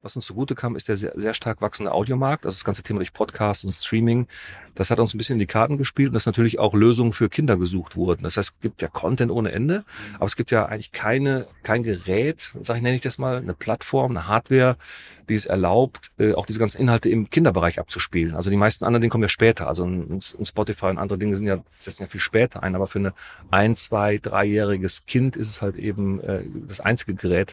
Was uns zugute kam, ist der sehr, sehr stark wachsende Audiomarkt, also das ganze Thema durch Podcast und Streaming. Das hat uns ein bisschen in die Karten gespielt und dass natürlich auch Lösungen für Kinder gesucht wurden. Das heißt, es gibt ja Content ohne Ende, aber es gibt ja eigentlich keine, kein Gerät, sag ich, nenne ich das mal, eine Plattform, eine Hardware, die es erlaubt, äh, auch diese ganzen Inhalte im Kinderbereich abzuspielen. Also die meisten anderen Dinge kommen ja später. Also ein, ein Spotify und andere Dinge sind ja, setzen ja viel später ein, aber für eine ein, zwei, dreijähriges Kind ist es halt eben äh, das einzige Gerät.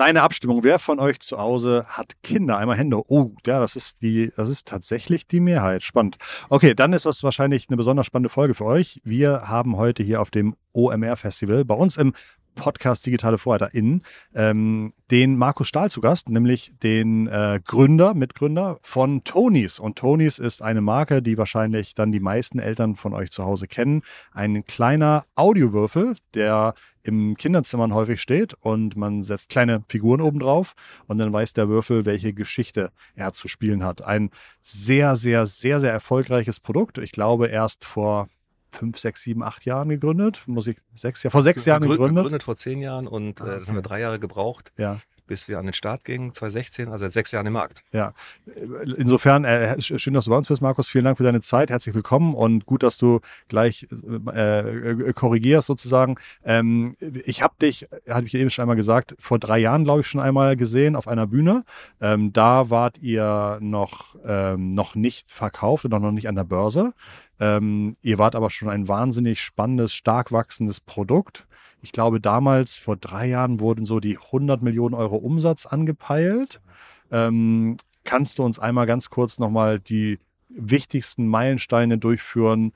Kleine Abstimmung. Wer von euch zu Hause hat Kinder? Einmal Hände. Oh, ja, das ist die, das ist tatsächlich die Mehrheit. Spannend. Okay, dann ist das wahrscheinlich eine besonders spannende Folge für euch. Wir haben heute hier auf dem OMR Festival bei uns im Podcast Digitale VorreiterInnen ähm, den Markus Stahl zu Gast, nämlich den äh, Gründer, Mitgründer von Tonys. Und Tonys ist eine Marke, die wahrscheinlich dann die meisten Eltern von euch zu Hause kennen. Ein kleiner Audiowürfel, der im Kinderzimmern häufig steht und man setzt kleine Figuren oben drauf und dann weiß der Würfel, welche Geschichte er zu spielen hat. Ein sehr, sehr, sehr, sehr erfolgreiches Produkt. Ich glaube, erst vor fünf, sechs, sieben, acht Jahren gegründet. Muss ich sechs Jahr, vor sechs Jahren gegründet. Gegründet vor zehn Jahren und äh, dann haben wir drei Jahre gebraucht. Ja bis wir an den Start gingen, 2016, also seit sechs Jahren im Markt. Ja, insofern, äh, schön, dass du bei uns bist, Markus. Vielen Dank für deine Zeit. Herzlich willkommen und gut, dass du gleich äh, korrigierst sozusagen. Ähm, ich habe dich, hatte ich eben schon einmal gesagt, vor drei Jahren, glaube ich, schon einmal gesehen auf einer Bühne. Ähm, da wart ihr noch, ähm, noch nicht verkauft und noch nicht an der Börse. Ähm, ihr wart aber schon ein wahnsinnig spannendes, stark wachsendes Produkt. Ich glaube, damals, vor drei Jahren, wurden so die 100 Millionen Euro Umsatz angepeilt. Ähm, kannst du uns einmal ganz kurz nochmal die wichtigsten Meilensteine durchführen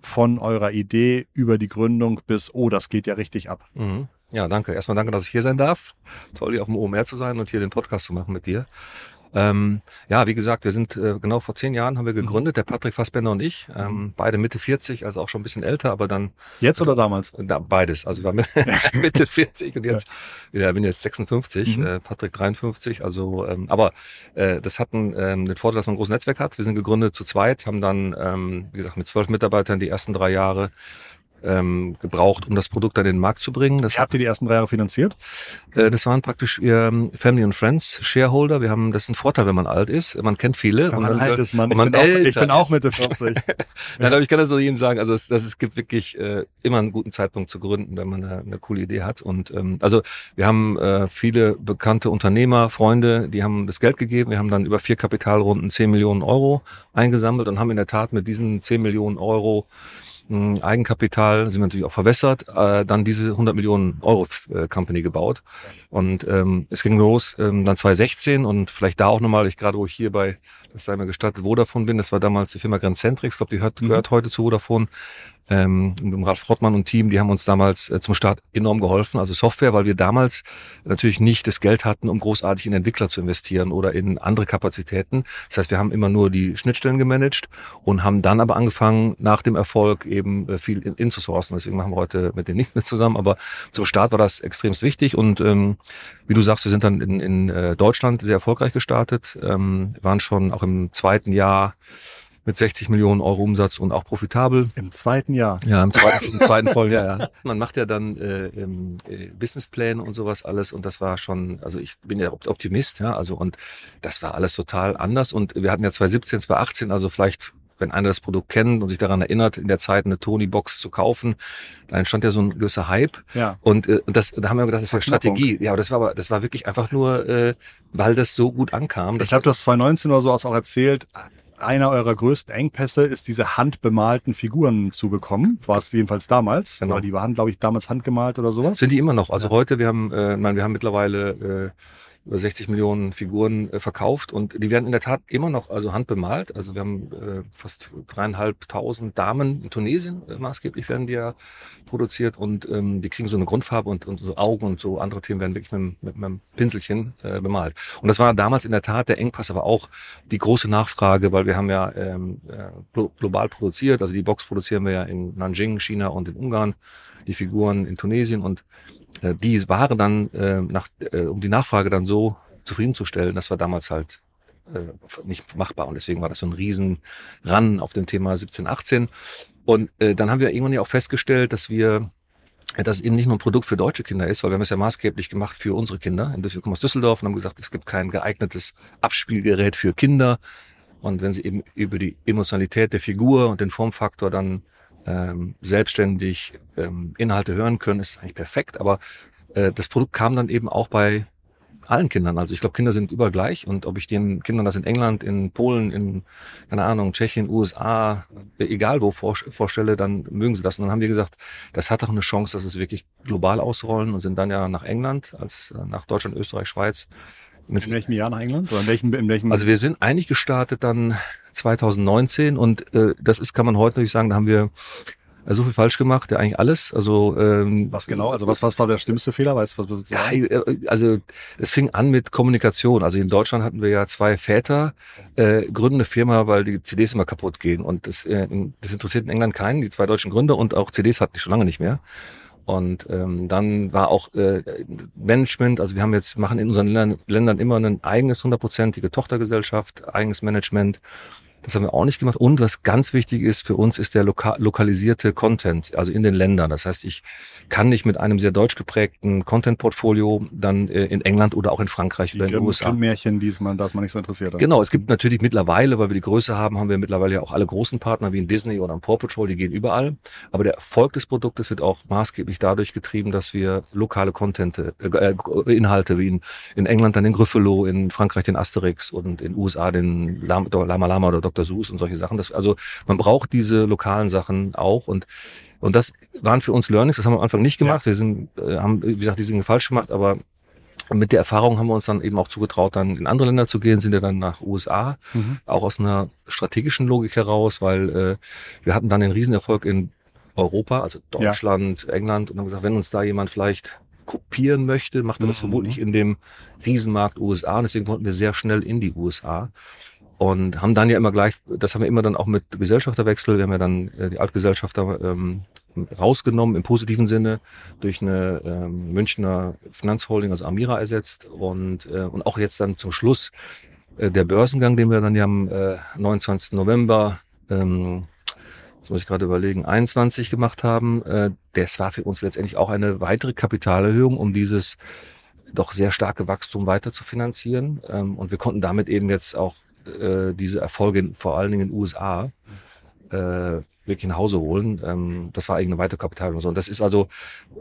von eurer Idee über die Gründung bis, oh, das geht ja richtig ab? Mhm. Ja, danke. Erstmal danke, dass ich hier sein darf. Toll, hier auf dem OMR zu sein und hier den Podcast zu machen mit dir. Ähm, ja, wie gesagt, wir sind äh, genau vor zehn Jahren haben wir gegründet, der Patrick Fassbender und ich, ähm, mhm. beide Mitte 40, also auch schon ein bisschen älter, aber dann jetzt oder damals? Da, beides, also wir waren Mitte 40 und jetzt, ja. ich bin jetzt 56, mhm. äh, Patrick 53, also ähm, aber äh, das hat einen, ähm, den Vorteil, dass man ein großes Netzwerk hat. Wir sind gegründet zu zweit, haben dann, ähm, wie gesagt, mit zwölf Mitarbeitern die ersten drei Jahre ähm, gebraucht, um das Produkt in den Markt zu bringen. Das Habt ihr die ersten drei Jahre finanziert? Äh, das waren praktisch ähm, Family and Friends Shareholder. Wir haben, das ist ein Vorteil, wenn man alt ist. Man kennt viele. Wenn man alt ist, man. Ich, man bin, auch, ich bin auch Mitte 40. Nein, aber ich kann das so jedem sagen. Also es, das, es gibt wirklich äh, immer einen guten Zeitpunkt zu gründen, wenn man eine, eine coole Idee hat. Und ähm, also wir haben äh, viele bekannte Unternehmer, Freunde, die haben das Geld gegeben. Wir haben dann über vier Kapitalrunden 10 Millionen Euro eingesammelt und haben in der Tat mit diesen 10 Millionen Euro Eigenkapital, sind wir natürlich auch verwässert, äh, dann diese 100 Millionen Euro äh, Company gebaut. Und ähm, es ging los ähm, dann 2016 und vielleicht da auch nochmal, ich gerade wo ich hier bei, das sei mir gestattet, Vodafone bin, das war damals die Firma Grandcentrix, ich glaube, die gehört, mhm. gehört heute zu Vodafone ähm, mit Ralf Rottmann und Team, die haben uns damals äh, zum Start enorm geholfen, also Software, weil wir damals natürlich nicht das Geld hatten, um großartig in Entwickler zu investieren oder in andere Kapazitäten. Das heißt, wir haben immer nur die Schnittstellen gemanagt und haben dann aber angefangen, nach dem Erfolg eben äh, viel in, in zu sourcen. Deswegen machen wir heute mit denen nicht mehr zusammen, aber zum Start war das extremst wichtig und ähm, wie du sagst, wir sind dann in, in äh, Deutschland sehr erfolgreich gestartet, ähm, waren schon auch im zweiten Jahr mit 60 Millionen Euro Umsatz und auch profitabel. Im zweiten Jahr. Ja, im zweiten, im zweiten vollen Jahr. Ja. Man macht ja dann äh, äh, Businesspläne und sowas alles und das war schon, also ich bin ja Optimist, ja, also und das war alles total anders und wir hatten ja 2017, 2018, also vielleicht wenn einer das Produkt kennt und sich daran erinnert, in der Zeit eine Tony-Box zu kaufen, dann entstand ja so ein gewisser Hype. Ja. Und äh, das, da haben wir gedacht, das war Strategie. Ja, aber das war aber, das war wirklich einfach nur, äh, weil das so gut ankam. Ich habe das 2019 oder so auch erzählt einer eurer größten Engpässe ist, diese handbemalten Figuren zu bekommen. War es jedenfalls damals. Genau. Aber die waren, glaube ich, damals handgemalt oder sowas. Sind die immer noch. Also ja. heute, wir haben, äh, ich meine, wir haben mittlerweile äh, über 60 Millionen Figuren äh, verkauft und die werden in der Tat immer noch also handbemalt. Also wir haben äh, fast dreieinhalbtausend Damen in Tunesien äh, maßgeblich werden die ja produziert und ähm, die kriegen so eine Grundfarbe und, und so Augen und so andere Themen werden wirklich mit, mit, mit einem Pinselchen äh, bemalt. Und das war damals in der Tat der Engpass, aber auch die große Nachfrage, weil wir haben ja ähm, äh, global produziert. Also die Box produzieren wir ja in Nanjing, China und in Ungarn, die Figuren in Tunesien und äh, die Ware dann, äh, nach, äh, um die Nachfrage dann so zufriedenzustellen, das war damals halt äh, nicht machbar. Und deswegen war das so ein riesen Ran auf dem Thema 17, 18. Und äh, dann haben wir irgendwann ja auch festgestellt, dass wir dass es eben nicht nur ein Produkt für deutsche Kinder ist, weil wir haben es ja maßgeblich gemacht für unsere Kinder. Wir kommen aus Düsseldorf und haben gesagt, es gibt kein geeignetes Abspielgerät für Kinder. Und wenn sie eben über die Emotionalität der Figur und den Formfaktor dann ähm, selbstständig ähm, Inhalte hören können, ist eigentlich perfekt. Aber äh, das Produkt kam dann eben auch bei allen Kindern. Also ich glaube, Kinder sind überall gleich und ob ich den Kindern das in England, in Polen, in, keine Ahnung, Tschechien, USA, egal wo vorstelle, dann mögen sie das. Und dann haben wir gesagt, das hat doch eine Chance, dass es wirklich global ausrollen und sind dann ja nach England, als äh, nach Deutschland, Österreich, Schweiz. In welchem Jahr nach England? Oder in welchem, in welchem? Also wir sind eigentlich gestartet dann 2019 und äh, das ist, kann man heute natürlich sagen, da haben wir äh, so viel falsch gemacht, ja eigentlich alles. Also ähm, was genau? Also was was war der schlimmste Fehler? Weißt was du ja, äh, also es fing an mit Kommunikation. Also in Deutschland hatten wir ja zwei Väter äh, gründen eine Firma, weil die CDs immer kaputt gehen und das, äh, das interessiert in England keinen. Die zwei deutschen Gründer und auch CDs hatten die schon lange nicht mehr. Und ähm, dann war auch äh, Management, also wir haben jetzt, machen in unseren Ländern, Ländern immer ein eigenes hundertprozentige Tochtergesellschaft, eigenes Management. Das haben wir auch nicht gemacht. Und was ganz wichtig ist für uns, ist der loka lokalisierte Content, also in den Ländern. Das heißt, ich kann nicht mit einem sehr deutsch geprägten Content-Portfolio dann äh, in England oder auch in Frankreich oder in den USA. Märchen, die man, das man nicht so interessiert. Hat. Genau, es gibt natürlich mittlerweile, weil wir die Größe haben, haben wir mittlerweile ja auch alle großen Partner wie in Disney oder in Paw Patrol, die gehen überall. Aber der Erfolg des Produktes wird auch maßgeblich dadurch getrieben, dass wir lokale Content, äh, äh Inhalte wie in, in England dann den Gryffalo, in Frankreich den Asterix und in USA den Lama Lama oder Dr. Seuss und solche Sachen. Das, also man braucht diese lokalen Sachen auch und und das waren für uns Learnings, das haben wir am Anfang nicht gemacht. Ja. Wir sind, äh, haben, wie gesagt, diese Dinge falsch gemacht, aber mit der Erfahrung haben wir uns dann eben auch zugetraut, dann in andere Länder zu gehen, sind ja dann nach USA, mhm. auch aus einer strategischen Logik heraus, weil äh, wir hatten dann den Riesenerfolg in Europa, also Deutschland, ja. England, und haben gesagt, wenn uns da jemand vielleicht kopieren möchte, macht er das mhm. vermutlich in dem Riesenmarkt USA. Und deswegen wollten wir sehr schnell in die USA und haben dann ja immer gleich, das haben wir immer dann auch mit Gesellschafterwechsel, wir haben ja dann äh, die Altgesellschafter ähm, rausgenommen im positiven Sinne durch eine ähm, Münchner Finanzholding, also Amira ersetzt und, äh, und auch jetzt dann zum Schluss äh, der Börsengang, den wir dann ja am äh, 29. November ähm, das muss ich gerade überlegen, 21 gemacht haben, äh, das war für uns letztendlich auch eine weitere Kapitalerhöhung, um dieses doch sehr starke Wachstum weiter zu finanzieren. Ähm, und wir konnten damit eben jetzt auch äh, diese Erfolge vor allen Dingen in den USA äh, wirklich nach Hause holen. Ähm, das war eigentlich eine weitere Kapital und so. Und das ist also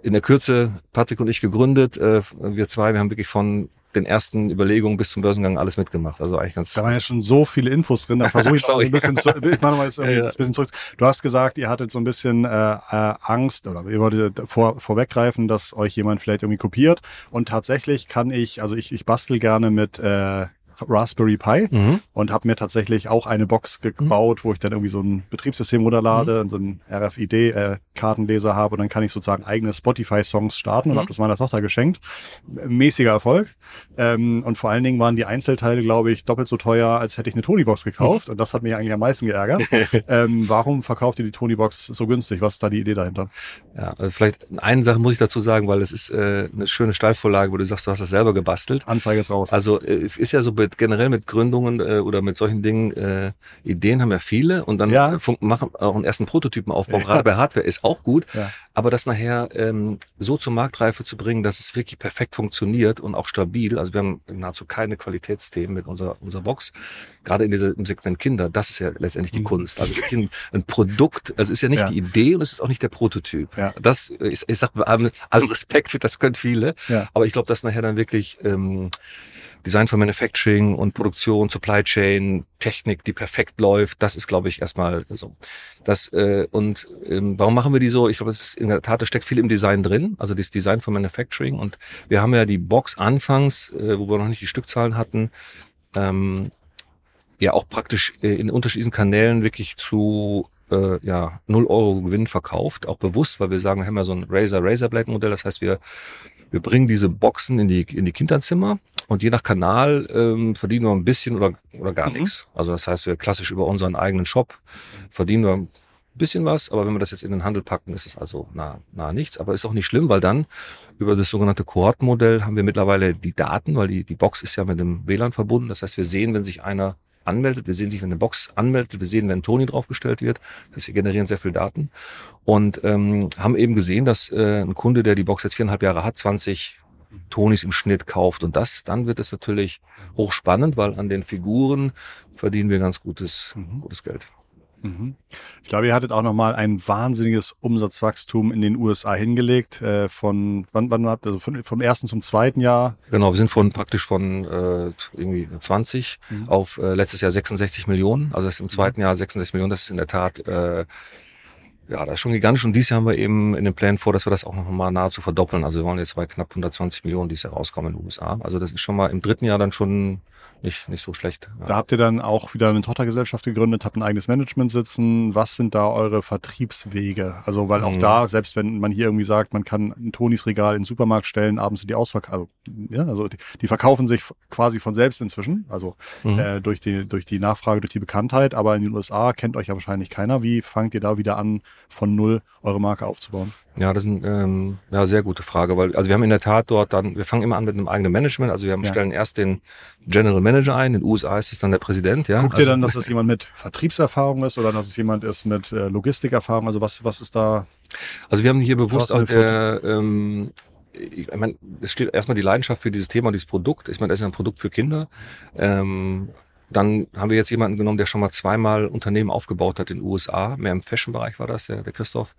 in der Kürze Patrick und ich gegründet. Äh, wir zwei, wir haben wirklich von den ersten Überlegungen bis zum Börsengang alles mitgemacht. Also eigentlich ganz. Da waren ja schon so viele Infos drin. Da versuche ich so ein bisschen zu, ich mache mal jetzt irgendwie ja, ja. ein bisschen zurück. Du hast gesagt, ihr hattet so ein bisschen äh, äh, Angst oder ihr wolltet vor, vorweggreifen, dass euch jemand vielleicht irgendwie kopiert. Und tatsächlich kann ich, also ich, ich bastel gerne mit äh, Raspberry Pi mhm. und habe mir tatsächlich auch eine Box gebaut, mhm. wo ich dann irgendwie so ein Betriebssystem runterlade, mhm. so ein RFID-Kartenleser äh, habe und dann kann ich sozusagen eigene Spotify-Songs starten und mhm. habe das meiner Tochter geschenkt. Mäßiger Erfolg. Ähm, und vor allen Dingen waren die Einzelteile, glaube ich, doppelt so teuer, als hätte ich eine Tony-Box gekauft. Mhm. Und das hat mich eigentlich am meisten geärgert. ähm, warum verkauft ihr die Tony-Box so günstig? Was ist da die Idee dahinter? Ja, also vielleicht eine Sache muss ich dazu sagen, weil es ist äh, eine schöne Steilvorlage, wo du sagst, du hast das selber gebastelt. Anzeige ist raus. Also äh, es ist ja so mit generell mit Gründungen äh, oder mit solchen Dingen, äh, Ideen haben ja viele und dann ja. machen auch einen ersten Prototypenaufbau, ja. gerade bei Hardware ist auch gut, ja. aber das nachher ähm, so zur Marktreife zu bringen, dass es wirklich perfekt funktioniert und auch stabil. Also wir haben nahezu keine Qualitätsthemen mit unserer, unserer Box, gerade in diesem Segment Kinder, das ist ja letztendlich die mhm. Kunst. Also wirklich ein, ein Produkt, also es ist ja nicht die Idee und es ist auch nicht der Prototyp. Ja. Das, ich, ich sag allen Respekt, das können viele, aber ich glaube, dass nachher dann wirklich ähm, Design for Manufacturing und Produktion, Supply Chain, Technik, die perfekt läuft, das ist, glaube ich, erstmal so. Das, äh, und ähm, warum machen wir die so? Ich glaube, es ist in der Tat, da steckt viel im Design drin, also das Design for Manufacturing. Und wir haben ja die Box anfangs, äh, wo wir noch nicht die Stückzahlen hatten, ähm, ja auch praktisch äh, in unterschiedlichen Kanälen wirklich zu äh, ja, 0 Euro Gewinn verkauft, auch bewusst, weil wir sagen, wir haben ja so ein Razer Razorblade Modell, das heißt, wir wir bringen diese Boxen in die, in die Kinderzimmer und je nach Kanal ähm, verdienen wir ein bisschen oder, oder gar mhm. nichts. Also das heißt, wir klassisch über unseren eigenen Shop verdienen wir bisschen was, aber wenn wir das jetzt in den Handel packen, ist es also nah, nah nichts. Aber ist auch nicht schlimm, weil dann über das sogenannte Kohortenmodell haben wir mittlerweile die Daten, weil die, die Box ist ja mit dem WLAN verbunden. Das heißt, wir sehen, wenn sich einer anmeldet, wir sehen sich, wenn eine Box anmeldet, wir sehen, wenn Toni draufgestellt wird. Das heißt, wir generieren sehr viel Daten und ähm, haben eben gesehen, dass äh, ein Kunde, der die Box jetzt viereinhalb Jahre hat, 20 Tonis im Schnitt kauft. Und das, dann wird es natürlich hochspannend, weil an den Figuren verdienen wir ganz gutes, mhm. gutes Geld. Mhm. Ich glaube, ihr hattet auch nochmal ein wahnsinniges Umsatzwachstum in den USA hingelegt. Äh, von wann, wann habt ihr, also von, vom ersten zum zweiten Jahr? Genau, wir sind von praktisch von äh, irgendwie 20 mhm. auf äh, letztes Jahr 66 Millionen. Also das ist im zweiten mhm. Jahr 66 Millionen. Das ist in der Tat äh, ja, das ist schon gigantisch. Und dieses Jahr haben wir eben in den Plänen vor, dass wir das auch noch mal nahezu verdoppeln. Also wir wollen jetzt bei knapp 120 Millionen dieses Jahr rauskommen in den USA. Also das ist schon mal im dritten Jahr dann schon nicht, nicht so schlecht. Ja. Da habt ihr dann auch wieder eine Tochtergesellschaft gegründet, habt ein eigenes Management sitzen. Was sind da eure Vertriebswege? Also, weil auch mhm. da, selbst wenn man hier irgendwie sagt, man kann ein Tonis Regal in den Supermarkt stellen, abends sind die ausverkauft. Also, ja, also die, die, verkaufen sich quasi von selbst inzwischen. Also mhm. äh, durch, die, durch die Nachfrage, durch die Bekanntheit. Aber in den USA kennt euch ja wahrscheinlich keiner. Wie fangt ihr da wieder an, von null eure Marke aufzubauen? Ja, das ist eine ähm, ja, sehr gute Frage, weil also wir haben in der Tat dort dann, wir fangen immer an mit einem eigenen Management. Also wir haben, ja. stellen erst den General Manager ein, in den USA ist es dann der Präsident. Ja? Guckt also, ihr dann, dass es jemand mit Vertriebserfahrung ist oder dass es jemand ist mit äh, Logistikerfahrung? Also was, was ist da? Also wir haben hier bewusst auch der, ähm, ich meine, es steht erstmal die Leidenschaft für dieses Thema, dieses Produkt. Ich meine, das ist ein Produkt für Kinder. Ähm, dann haben wir jetzt jemanden genommen, der schon mal zweimal Unternehmen aufgebaut hat in den USA. Mehr im Fashion-Bereich war das, der, der Christoph.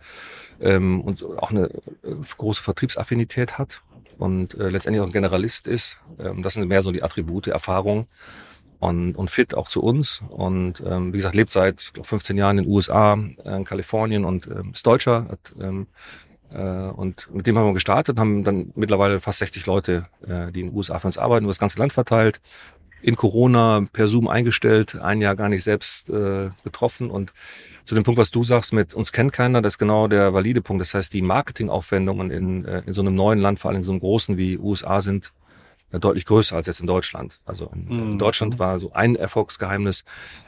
Ähm, und auch eine äh, große Vertriebsaffinität hat und äh, letztendlich auch ein Generalist ist. Ähm, das sind mehr so die Attribute, Erfahrung und, und fit auch zu uns. Und ähm, wie gesagt, lebt seit glaub, 15 Jahren in den USA, äh, in Kalifornien und ähm, ist Deutscher. Hat, ähm, äh, und mit dem haben wir gestartet, haben dann mittlerweile fast 60 Leute, äh, die in den USA für uns arbeiten, über das ganze Land verteilt in Corona per Zoom eingestellt, ein Jahr gar nicht selbst äh, getroffen. Und zu dem Punkt, was du sagst, mit uns kennt keiner, das ist genau der valide Punkt. Das heißt, die Marketingaufwendungen in, äh, in so einem neuen Land, vor allem in so einem großen wie USA, sind deutlich größer als jetzt in Deutschland. Also in, in mhm. Deutschland war so ein Erfolgsgeheimnis.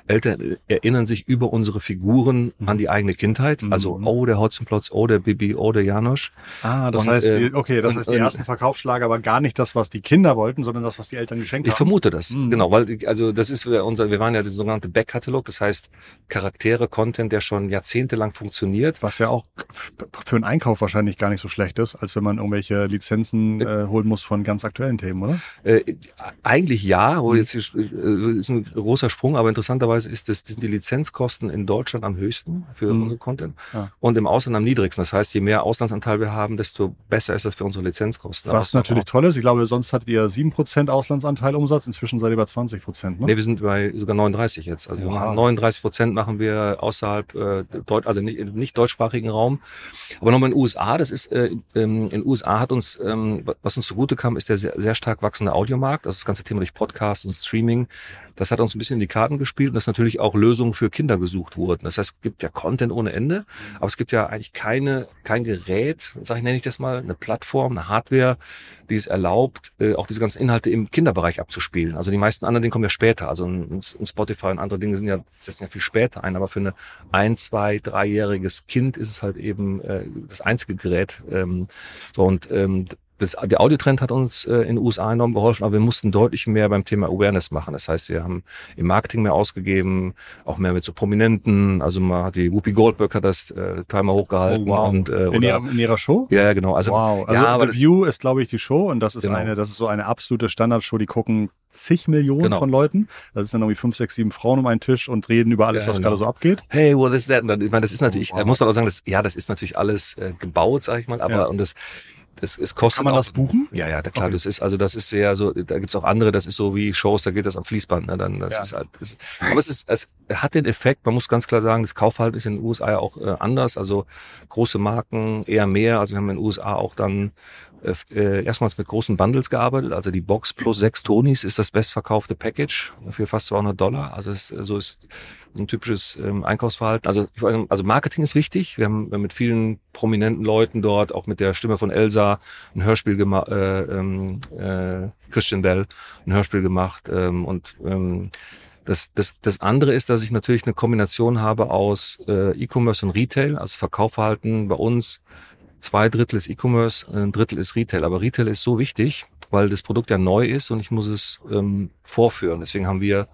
Eltern erinnern sich über unsere Figuren an die eigene Kindheit. Mhm. Also, oh, der Hotzenplotz, oh, der Bibi, oh, der Janosch. Ah, das und, heißt, die, äh, okay, das und, heißt, die ersten Verkaufsschlager war gar nicht das, was die Kinder wollten, sondern das, was die Eltern geschenkt ich haben. Ich vermute das, mhm. genau, weil, also, das ist unser, wir waren ja der sogenannte Backkatalog, das heißt, Charaktere, Content, der schon jahrzehntelang funktioniert. Was ja auch für einen Einkauf wahrscheinlich gar nicht so schlecht ist, als wenn man irgendwelche Lizenzen äh, holen muss von ganz aktuellen Themen, oder? Äh, eigentlich ja, wo mhm. jetzt ist, äh, ist ein großer Sprung, aber interessanterweise ist das, sind die Lizenzkosten in Deutschland am höchsten für mhm. unsere Content ja. und im Ausland am niedrigsten. Das heißt, je mehr Auslandsanteil wir haben, desto besser ist das für unsere Lizenzkosten. Was natürlich toll ist. Ich glaube, sonst hattet ihr 7% Auslandsanteil Umsatz, inzwischen seid ihr bei 20%. Ne? Nee, wir sind bei sogar 39 jetzt. Also wow. 39 Prozent machen wir außerhalb, äh, Deut also nicht, nicht deutschsprachigen Raum. Aber nochmal in den USA, das ist, äh, ähm, in den USA hat uns, ähm, was uns zugute kam, ist der sehr, sehr stark wachsende Audiomarkt. Also das ganze Thema durch Podcast und Streaming das hat uns ein bisschen in die Karten gespielt und dass natürlich auch Lösungen für Kinder gesucht wurden. Das heißt, es gibt ja Content ohne Ende, aber es gibt ja eigentlich keine, kein Gerät, sag ich, nenne ich das mal, eine Plattform, eine Hardware, die es erlaubt, äh, auch diese ganzen Inhalte im Kinderbereich abzuspielen. Also die meisten anderen Dinge kommen ja später. Also ein Spotify und andere Dinge sind ja, setzen ja viel später ein, aber für eine ein, zwei, dreijähriges Kind ist es halt eben äh, das einzige Gerät. Ähm, so und ähm, das, der Audiotrend hat uns äh, in den USA enorm geholfen, aber wir mussten deutlich mehr beim Thema Awareness machen. Das heißt, wir haben im Marketing mehr ausgegeben, auch mehr mit so Prominenten. Also man hat die Whoopi Goldberg hat das äh, Timer hochgehalten. Oh, wow. und, äh, in, ihrer, in ihrer Show? Ja, genau. Also, wow. Also ja, aber The View ist, glaube ich, die Show und das ist genau. eine, das ist so eine absolute Standardshow, die gucken zig Millionen genau. von Leuten. Das ist dann irgendwie fünf, sechs, sieben Frauen um einen Tisch und reden über alles, ja, was genau. gerade so abgeht. Hey, what is that? ich meine, das ist natürlich, oh, wow. muss man auch sagen, das, ja, das ist natürlich alles äh, gebaut, sag ich mal, aber ja. und das es, es kostet Kann man auch, das buchen? Ja, ja, klar. Okay. Das ist also das ist sehr so. Da gibt's auch andere. Das ist so wie Shows. Da geht das am Fließband. Ne? Dann das ja. ist halt. Das, aber es ist es hat den Effekt. Man muss ganz klar sagen, das Kaufverhalten ist in den USA ja auch äh, anders. Also große Marken eher mehr. Also wir haben in den USA auch dann äh, erstmals mit großen Bundles gearbeitet. Also die Box plus sechs Tonis ist das bestverkaufte Package für fast 200 Dollar. Also es, so ist ein typisches ähm, Einkaufsverhalten. Also, ich weiß, also Marketing ist wichtig. Wir haben mit vielen prominenten Leuten dort, auch mit der Stimme von Elsa, ein Hörspiel gemacht, äh, ähm, äh, Christian Bell, ein Hörspiel gemacht ähm, und ähm, Das, das, das andere ist, dass ich natürlich eine Kombination habe aus äh, E-Commerce und Retail, also Verkaufverhalten bei uns. Zwei Drittel ist E-Commerce, ein Drittel ist Retail. Aber Retail ist so wichtig, weil das Produkt ja neu ist und ich muss es ähm, vorführen. Deswegen haben wir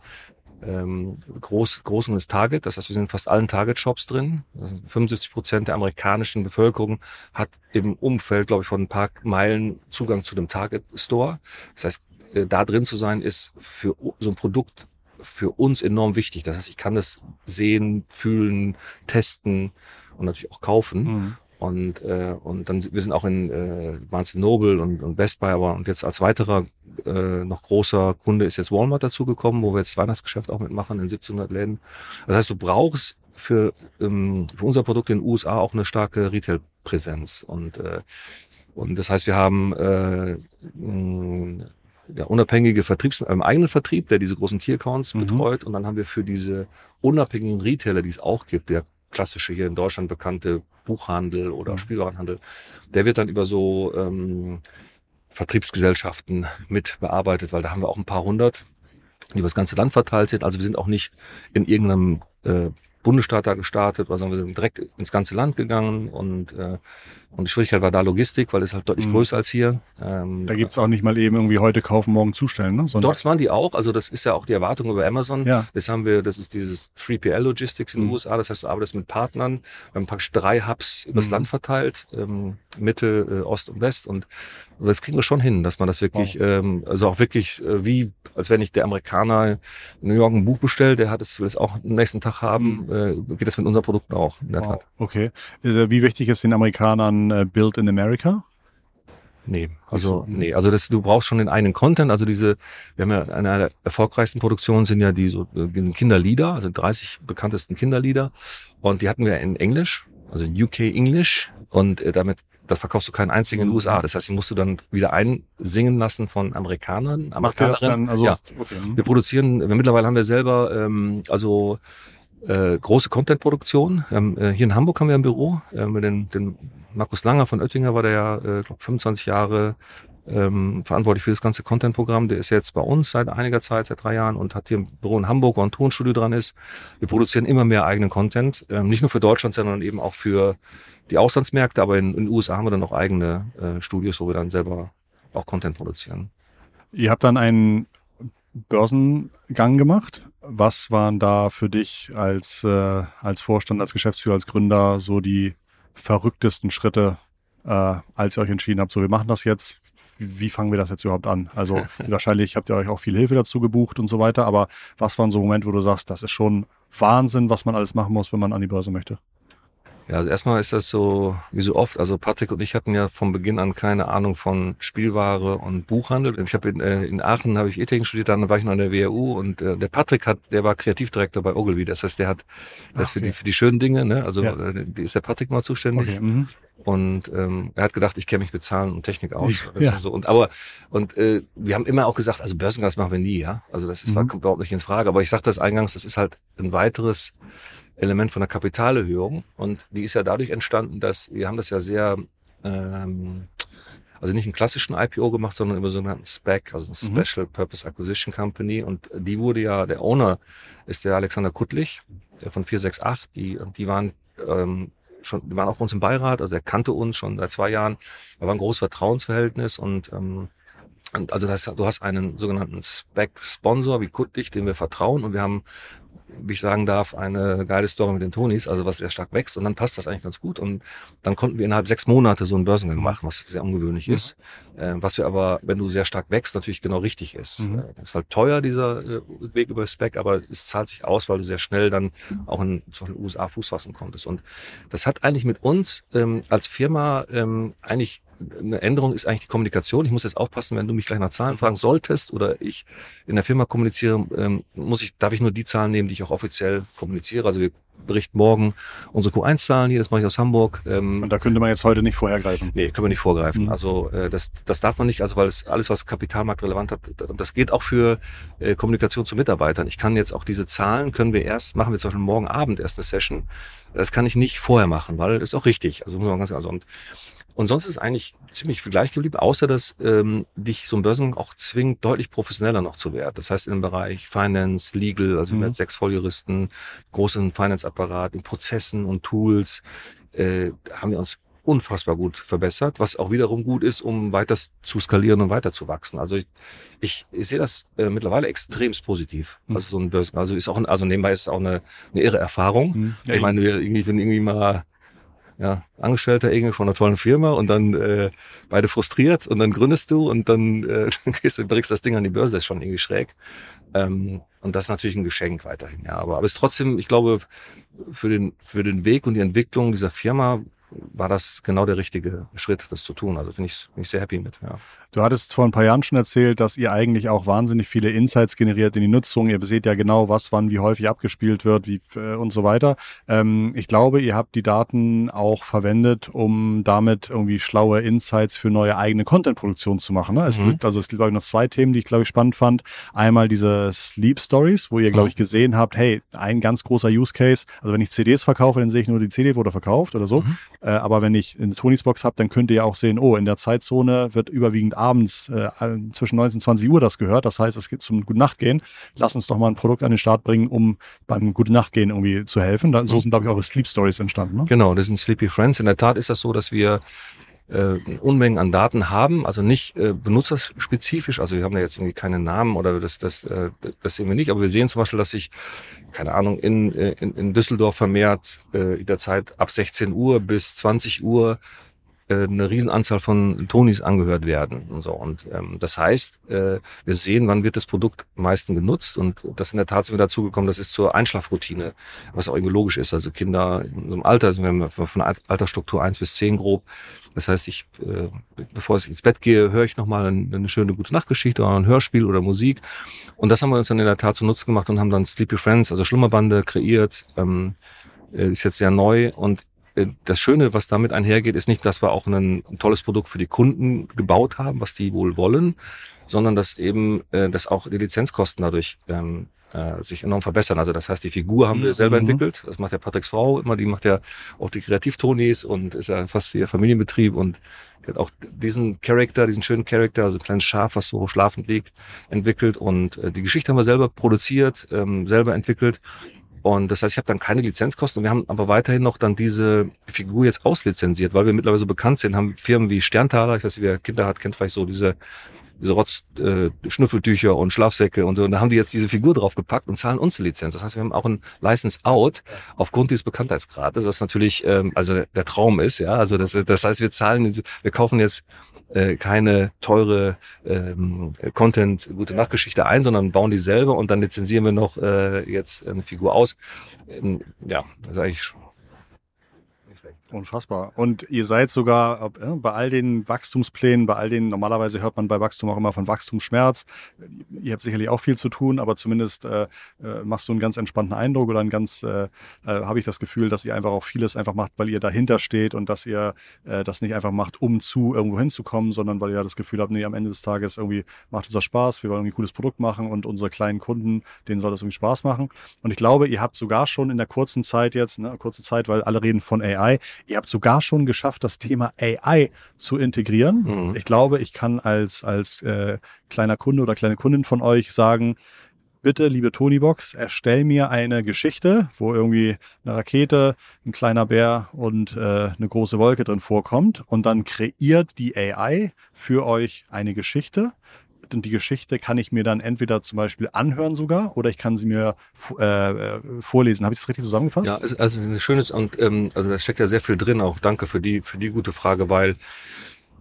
ähm, groß, großes Target. Das heißt, wir sind in fast allen Target-Shops drin. Also 75 Prozent der amerikanischen Bevölkerung hat im Umfeld, glaube ich, von ein paar Meilen Zugang zu dem Target-Store. Das heißt, äh, da drin zu sein, ist für so ein Produkt für uns enorm wichtig. Das heißt, ich kann das sehen, fühlen, testen und natürlich auch kaufen. Mhm. Und, äh, und dann, wir sind auch in äh, Barnes Noble und, und Best Buy, aber und jetzt als weiterer äh, noch großer Kunde ist jetzt Walmart dazugekommen, wo wir jetzt Weihnachtsgeschäft auch mitmachen in 1700 Läden. Das heißt, du brauchst für, ähm, für unser Produkt in den USA auch eine starke Retail-Präsenz. Und, äh, und das heißt, wir haben äh, der unabhängige Vertriebs, einem eigenen Vertrieb, der diese großen Tiercounts mhm. betreut. Und dann haben wir für diese unabhängigen Retailer, die es auch gibt, der klassische hier in Deutschland bekannte Buchhandel oder mhm. Spielwarenhandel, der wird dann über so ähm, Vertriebsgesellschaften mit bearbeitet, weil da haben wir auch ein paar hundert, die über das ganze Land verteilt sind. Also wir sind auch nicht in irgendeinem äh, Bundesstaat da gestartet, sondern wir sind direkt ins ganze Land gegangen und, äh, und die Schwierigkeit war da Logistik, weil es halt deutlich mhm. größer als hier. Ähm, da gibt's auch nicht mal eben irgendwie heute kaufen, morgen zustellen, ne? Sondern dort waren die auch, also das ist ja auch die Erwartung über Amazon. Ja. Das haben wir, das ist dieses 3PL Logistics in den mhm. USA, das heißt, du arbeitest mit Partnern, wir haben praktisch drei Hubs übers mhm. Land verteilt, ähm, Mitte, äh, Ost und West und das kriegen wir schon hin, dass man das wirklich, wow. ähm, also auch wirklich äh, wie, als wenn ich der Amerikaner in New York ein Buch bestellt, der hat es, will es auch am nächsten Tag haben, mhm. äh, geht das mit unseren Produkten auch, in der wow. Tat. Okay. Äh, wie wichtig ist den Amerikanern äh, Build in America? Nee, also nee, also das, du brauchst schon den eigenen Content. Also diese, wir haben ja eine der erfolgreichsten Produktionen sind ja die so äh, Kinderlieder, also 30 bekanntesten Kinderlieder, und die hatten wir in Englisch, also UK English, und äh, damit das verkaufst du keinen einzigen in den USA. Das heißt, die musst du dann wieder einsingen lassen von Amerikanern. Macht ihr das dann? Also, ja. Okay. Wir produzieren, wir, mittlerweile haben wir selber ähm, also äh, große Content-Produktion. Ähm, äh, hier in Hamburg haben wir ein Büro. Äh, mit den, den Markus Langer von Oettinger war der ja, äh, glaub 25 Jahre ähm, verantwortlich für das ganze Content-Programm. Der ist jetzt bei uns seit einiger Zeit, seit drei Jahren und hat hier ein Büro in Hamburg, wo ein Tonstudio dran ist. Wir produzieren immer mehr eigenen Content, ähm, nicht nur für Deutschland, sondern eben auch für die Auslandsmärkte, aber in, in den USA haben wir dann noch eigene äh, Studios, wo wir dann selber auch Content produzieren. Ihr habt dann einen Börsengang gemacht. Was waren da für dich als, äh, als Vorstand, als Geschäftsführer, als Gründer so die verrücktesten Schritte, äh, als ihr euch entschieden habt, so wir machen das jetzt, wie fangen wir das jetzt überhaupt an? Also wahrscheinlich habt ihr euch auch viel Hilfe dazu gebucht und so weiter, aber was waren so Momente, wo du sagst, das ist schon Wahnsinn, was man alles machen muss, wenn man an die Börse möchte? Ja, also erstmal ist das so, wie so oft, also Patrick und ich hatten ja von Beginn an keine Ahnung von Spielware und Buchhandel. Ich habe in, äh, in Aachen habe ich E-Technik studiert, dann war ich noch an der WHU und äh, der Patrick hat, der war Kreativdirektor bei Ogilvy. Das heißt, der hat das okay. für die für die schönen Dinge, ne? Also ja. äh, die ist der Patrick mal zuständig. Okay, mhm. und ähm, er hat gedacht, ich kenne mich mit Zahlen und Technik aus. Ja. So. Und aber und äh, wir haben immer auch gesagt, also Börsengas machen wir nie, ja. Also das ist, mhm. kommt überhaupt nicht in Frage. Aber ich sagte das eingangs, das ist halt ein weiteres Element von der Kapitalerhöhung. Und die ist ja dadurch entstanden, dass wir haben das ja sehr, ähm, also nicht einen klassischen IPO gemacht, sondern über sogenannten SPAC, also ein mhm. Special Purpose Acquisition Company. Und die wurde ja, der Owner ist der Alexander Kuttlich, der von 468. Die, die waren ähm, schon, die waren auch bei uns im Beirat, also er kannte uns schon seit zwei Jahren. Da war ein großes Vertrauensverhältnis und ähm, und also das, du hast einen sogenannten Spec-Sponsor wie Kuttlich, dem wir vertrauen und wir haben wie ich sagen darf, eine geile Story mit den Tonis, also was sehr stark wächst und dann passt das eigentlich ganz gut und dann konnten wir innerhalb sechs Monate so einen Börsengang machen, was sehr ungewöhnlich mhm. ist, äh, was wir aber, wenn du sehr stark wächst, natürlich genau richtig ist. Mhm. Äh, ist halt teuer, dieser äh, Weg über Spec, aber es zahlt sich aus, weil du sehr schnell dann auch in zum Beispiel USA Fuß fassen konntest und das hat eigentlich mit uns ähm, als Firma ähm, eigentlich eine Änderung ist eigentlich die Kommunikation. Ich muss jetzt aufpassen, wenn du mich gleich nach Zahlen fragen solltest oder ich in der Firma kommuniziere, ähm, muss ich, darf ich nur die Zahlen nehmen, die ich auch offiziell kommuniziere. Also wir berichten morgen unsere Q1-Zahlen hier, das mache ich aus Hamburg. Ähm, Und da könnte man jetzt heute nicht vorhergreifen. Nee, können wir nicht vorgreifen. Mhm. Also äh, das, das darf man nicht, also weil es alles, was Kapitalmarkt relevant hat, das geht auch für äh, Kommunikation zu Mitarbeitern. Ich kann jetzt auch diese Zahlen, können wir erst, machen wir zum Beispiel morgen Abend erst eine Session. Das kann ich nicht vorher machen, weil das ist auch richtig. Also muss man ganz also und Und sonst ist eigentlich ziemlich viel gleich geblieben, außer dass ähm, dich so ein Börsen auch zwingt, deutlich professioneller noch zu werden. Das heißt, im Bereich Finance, Legal, also mhm. wir haben jetzt sechs Volljuristen, großen Finance-Apparat, in Prozessen und Tools, äh, haben wir uns unfassbar gut verbessert, was auch wiederum gut ist, um weiter zu skalieren und weiter zu wachsen. Also ich, ich, ich sehe das äh, mittlerweile extremst positiv. Mhm. Also so ein Börsen, also ist auch, also nebenbei ist es auch eine, eine irre Erfahrung. Mhm. Ja, ich meine, wir, ich bin irgendwie mal ja, Angestellter irgendwie von einer tollen Firma und dann äh, beide frustriert und dann gründest du und dann äh, gehst du, bringst das Ding an die Börse, das ist schon irgendwie schräg. Ähm, und das ist natürlich ein Geschenk weiterhin, ja. Aber, aber es ist trotzdem, ich glaube, für den, für den Weg und die Entwicklung dieser Firma war das genau der richtige Schritt, das zu tun. Also finde ich, bin ich sehr happy mit. Ja. Du hattest vor ein paar Jahren schon erzählt, dass ihr eigentlich auch wahnsinnig viele Insights generiert in die Nutzung. Ihr seht ja genau, was wann wie häufig abgespielt wird wie, äh, und so weiter. Ähm, ich glaube, ihr habt die Daten auch verwendet, um damit irgendwie schlaue Insights für neue eigene Content-Produktion zu machen. Ne? Es mhm. gibt also es gibt glaube ich noch zwei Themen, die ich glaube ich spannend fand. Einmal diese Sleep Stories, wo ihr glaube ich gesehen habt, hey, ein ganz großer Use Case. Also wenn ich CDs verkaufe, dann sehe ich nur die CD wurde verkauft oder so. Mhm. Äh, aber wenn ich eine Tonys Box habe, dann könnt ihr ja auch sehen, oh, in der Zeitzone wird überwiegend abends äh, zwischen 19 und 20 Uhr das gehört. Das heißt, es geht zum Gute Nacht gehen. Lass uns doch mal ein Produkt an den Start bringen, um beim Gute Nacht gehen irgendwie zu helfen. Dann, so mhm. sind, glaube ich, eure Sleep Stories entstanden. Ne? Genau, das sind Sleepy Friends. In der Tat ist das so, dass wir äh, Unmengen an Daten haben, also nicht äh, benutzerspezifisch, also wir haben da jetzt irgendwie keine Namen oder das, das, äh, das sehen wir nicht, aber wir sehen zum Beispiel, dass sich, keine Ahnung, in, äh, in, in Düsseldorf vermehrt äh, in der Zeit ab 16 Uhr bis 20 Uhr äh, eine Riesenanzahl von Tonis angehört werden und so. Und ähm, das heißt, äh, wir sehen, wann wird das Produkt am meisten genutzt und das in der Tat sind wir dazu gekommen, das ist zur Einschlafroutine, was auch irgendwie logisch ist. Also Kinder in so einem Alter, also wir von Altersstruktur eins bis zehn grob. Das heißt, ich, äh, bevor ich ins Bett gehe, höre ich nochmal eine, eine schöne gute Nachtgeschichte oder ein Hörspiel oder Musik. Und das haben wir uns dann in der Tat zu Nutzen gemacht und haben dann Sleepy Friends, also Schlummerbande kreiert. Ähm, äh, ist jetzt sehr neu und das Schöne, was damit einhergeht, ist nicht, dass wir auch ein, ein, tolles Produkt für die Kunden gebaut haben, was die wohl wollen, sondern dass eben, äh, dass auch die Lizenzkosten dadurch ähm, äh, sich enorm verbessern. Also das heißt, die Figur haben wir selber mhm. entwickelt. Das macht ja Patricks Frau immer, die macht ja auch die Kreativtonis und ist ja fast ihr Familienbetrieb und die hat auch diesen Charakter, diesen schönen Charakter, also ein kleines Schaf, was so schlafend liegt, entwickelt und äh, die Geschichte haben wir selber produziert, ähm, selber entwickelt und das heißt, ich habe dann keine Lizenzkosten. Wir haben aber weiterhin noch dann diese Figur jetzt auslizenziert, weil wir mittlerweile so bekannt sind, haben Firmen wie Sterntaler, ich weiß nicht, wer Kinder hat, kennt vielleicht so diese diese Rotz, äh, Schnüffeltücher und Schlafsäcke und so. Und da haben die jetzt diese Figur draufgepackt und zahlen uns eine Lizenz. Das heißt, wir haben auch ein License Out aufgrund dieses Bekanntheitsgrades, was natürlich ähm, also der Traum ist. Ja, also das, das heißt, wir zahlen, wir kaufen jetzt äh, keine teure ähm, Content, gute Nachtgeschichte ein, sondern bauen die selber und dann lizenzieren wir noch äh, jetzt eine Figur aus. Ähm, ja, das ist eigentlich Unfassbar. Und ihr seid sogar äh, bei all den Wachstumsplänen, bei all den, normalerweise hört man bei Wachstum auch immer von Wachstumsschmerz. Ihr habt sicherlich auch viel zu tun, aber zumindest äh, äh, machst du einen ganz entspannten Eindruck oder ein ganz, äh, äh, habe ich das Gefühl, dass ihr einfach auch vieles einfach macht, weil ihr dahinter steht und dass ihr äh, das nicht einfach macht, um zu irgendwo hinzukommen, sondern weil ihr das Gefühl habt, nee, am Ende des Tages irgendwie macht unser Spaß, wir wollen irgendwie ein cooles Produkt machen und unsere kleinen Kunden, denen soll das irgendwie Spaß machen. Und ich glaube, ihr habt sogar schon in der kurzen Zeit jetzt, ne, kurze Zeit, weil alle reden von AI, Ihr habt sogar schon geschafft, das Thema AI zu integrieren. Mhm. Ich glaube, ich kann als, als äh, kleiner Kunde oder kleine Kundin von euch sagen, bitte, liebe Tonybox, erstell mir eine Geschichte, wo irgendwie eine Rakete, ein kleiner Bär und äh, eine große Wolke drin vorkommt. Und dann kreiert die AI für euch eine Geschichte und die Geschichte kann ich mir dann entweder zum Beispiel anhören sogar oder ich kann sie mir äh, äh, vorlesen. Habe ich das richtig zusammengefasst? Ja, also ein schönes und ähm, also da steckt ja sehr viel drin auch. Danke für die für die gute Frage, weil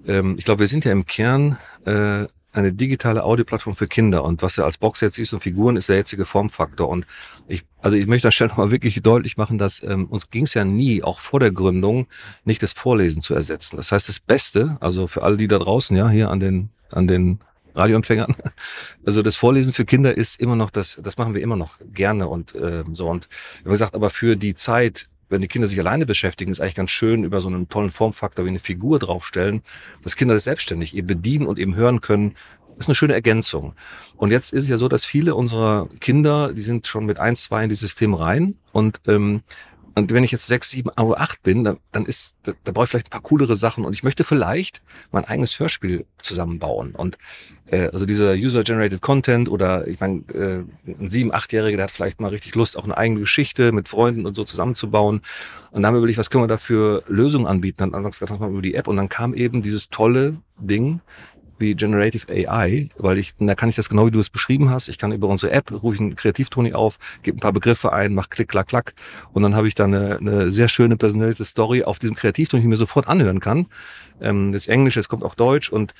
ähm, ich glaube, wir sind ja im Kern äh, eine digitale Audioplattform für Kinder und was ja als Box jetzt ist und Figuren ist der jetzige Formfaktor und ich also ich möchte an Stelle nochmal wirklich deutlich machen, dass ähm, uns ging es ja nie, auch vor der Gründung, nicht das Vorlesen zu ersetzen. Das heißt, das Beste, also für alle die da draußen, ja, hier an den an den Radioempfängern. Also das Vorlesen für Kinder ist immer noch das, das machen wir immer noch gerne und äh, so. Und wie gesagt, aber für die Zeit, wenn die Kinder sich alleine beschäftigen, ist eigentlich ganz schön über so einen tollen Formfaktor wie eine Figur draufstellen, dass Kinder das selbstständig eben bedienen und eben hören können. Ist eine schöne Ergänzung. Und jetzt ist es ja so, dass viele unserer Kinder, die sind schon mit eins, zwei in dieses System rein und ähm, Und wenn ich jetzt sechs, sieben, acht bin, dann, dann ist, da, da brauche ich vielleicht ein paar coolere Sachen und ich möchte vielleicht mein eigenes Hörspiel zusammenbauen. Und äh, also dieser User-Generated Content oder ich meine, äh, ein sieben, achtjähriger, der hat vielleicht mal richtig Lust, auch eine eigene Geschichte mit Freunden und so zusammenzubauen. Und dann haben wir überlegt, was können wir da für Lösungen anbieten? Dann anfangs gesagt, mal über die App und dann kam eben dieses tolle Ding, wie Generative AI, weil ich, da kann ich das genau wie du es beschrieben hast. Ich kann über unsere App, rufe ich einen Kreativtoni auf, gebe ein paar Begriffe ein, mach klick, klack, klack und dann habe ich da eine, eine sehr schöne personalisierte Story auf diesem Kreativton, die ich mir sofort anhören kann. Ähm, das Englisch, es kommt auch Deutsch und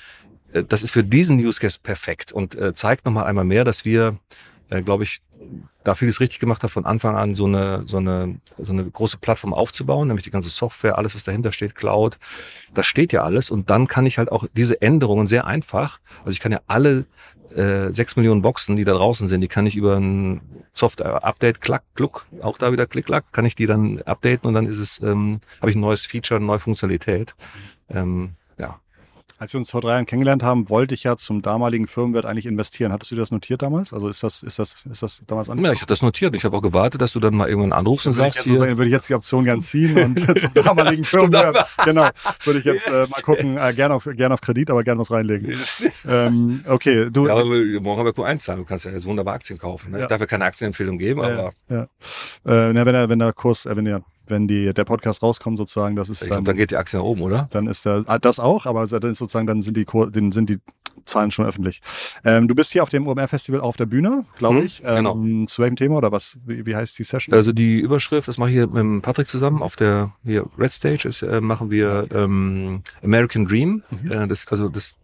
äh, das ist für diesen Newscast perfekt und äh, zeigt nochmal einmal mehr, dass wir, äh, glaube ich, da vieles richtig gemacht habe, von Anfang an so eine, so eine, so eine große Plattform aufzubauen, nämlich die ganze Software, alles, was dahinter steht, Cloud, das steht ja alles. Und dann kann ich halt auch diese Änderungen sehr einfach, also ich kann ja alle äh, sechs Millionen Boxen, die da draußen sind, die kann ich über ein Software-Update, klack, kluck, auch da wieder klick, klack, kann ich die dann updaten und dann ist es, ähm, habe ich ein neues Feature, eine neue Funktionalität. Ähm, ja. Als wir uns vor drei Jahren kennengelernt haben, wollte ich ja zum damaligen Firmenwert eigentlich investieren. Hattest du das notiert damals? Also ist das, ist das, ist das damals an? Ja, ich habe das notiert. Ich habe auch gewartet, dass du dann mal irgendwann anrufst und sagst, hier würde ich jetzt die Option gern ziehen und zum damaligen Firmenwert, genau, würde ich jetzt yes. äh, mal gucken, äh, gerne auf, gerne auf Kredit, aber gerne was reinlegen. ähm, okay, du. Ja, aber morgen haben wir Q1 zahlen. Du kannst ja jetzt wunderbar Aktien kaufen. Ne? Ja. Ich darf ja keine Aktienempfehlung geben, aber. Ja. Äh, na, wenn der, wenn der Kurs, äh, wenn der wenn die, der Podcast rauskommt, sozusagen, das ist ich dann. Glaub, dann geht die Aktie nach oben, oder? Dann ist der, ah, das auch, aber dann ist sozusagen, dann sind die, dann sind die Zahlen schon öffentlich. Ähm, du bist hier auf dem OMR-Festival auf der Bühne, glaube hm, ich. Ähm, genau. Zu welchem Thema oder was? Wie, wie, heißt die Session? Also die Überschrift, das mache ich hier mit Patrick zusammen auf der hier Red Stage, ist, äh, machen wir ähm, American Dream. Mhm. Äh, das, also das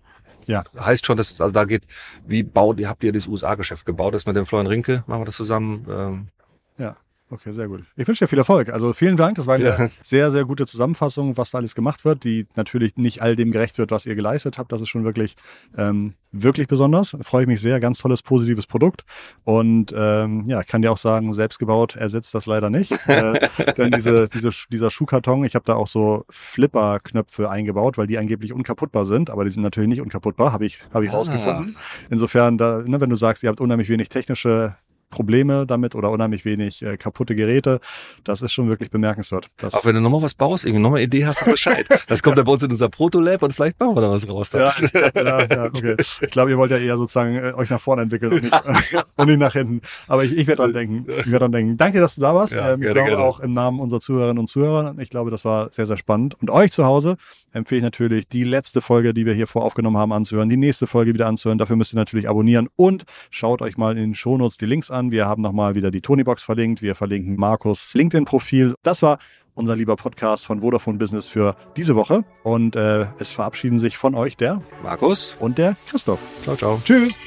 ja. Heißt schon, dass also da geht, wie baut ihr, habt ihr das USA-Geschäft gebaut? Das mit dem Florian Rinke, machen wir das zusammen. Ähm, ja. Okay, sehr gut. Ich wünsche dir viel Erfolg. Also vielen Dank. Das war eine ja. sehr, sehr gute Zusammenfassung, was da alles gemacht wird, die natürlich nicht all dem gerecht wird, was ihr geleistet habt. Das ist schon wirklich, ähm, wirklich besonders. Da freue ich mich sehr. Ganz tolles, positives Produkt. Und ähm, ja, ich kann dir auch sagen, selbst gebaut ersetzt das leider nicht. äh, denn diese, diese, dieser Schuhkarton, ich habe da auch so Flipper-Knöpfe eingebaut, weil die angeblich unkaputtbar sind, aber die sind natürlich nicht unkaputtbar, habe ich, hab ich ah. rausgefunden. Insofern, da, ne, wenn du sagst, ihr habt unheimlich wenig technische Probleme damit oder unheimlich wenig äh, kaputte Geräte. Das ist schon wirklich bemerkenswert. Auch wenn du nochmal was baust, irgendwie nochmal Idee hast, du Bescheid. Das kommt dann bei uns in unser Proto-Lab und vielleicht bauen wir da was raus. Ja, ja, ja, okay. Ich glaube, ihr wollt ja eher sozusagen äh, euch nach vorne entwickeln und nicht, und nicht nach hinten. Aber ich, ich werde dran denken. Ich werde dran denken. Danke, dass du da warst. Ja, ähm, ich glaube auch im Namen unserer Zuhörerinnen und Zuhörer. Ich glaube, das war sehr, sehr spannend. Und euch zu Hause empfehle ich natürlich, die letzte Folge, die wir hier voraufgenommen haben, anzuhören, die nächste Folge wieder anzuhören. Dafür müsst ihr natürlich abonnieren und schaut euch mal in den Shownotes die Links an. Wir haben nochmal wieder die Tonybox verlinkt. Wir verlinken Markus LinkedIn-Profil. Das war unser lieber Podcast von Vodafone Business für diese Woche. Und äh, es verabschieden sich von euch der Markus und der Christoph. Ciao, ciao. Tschüss.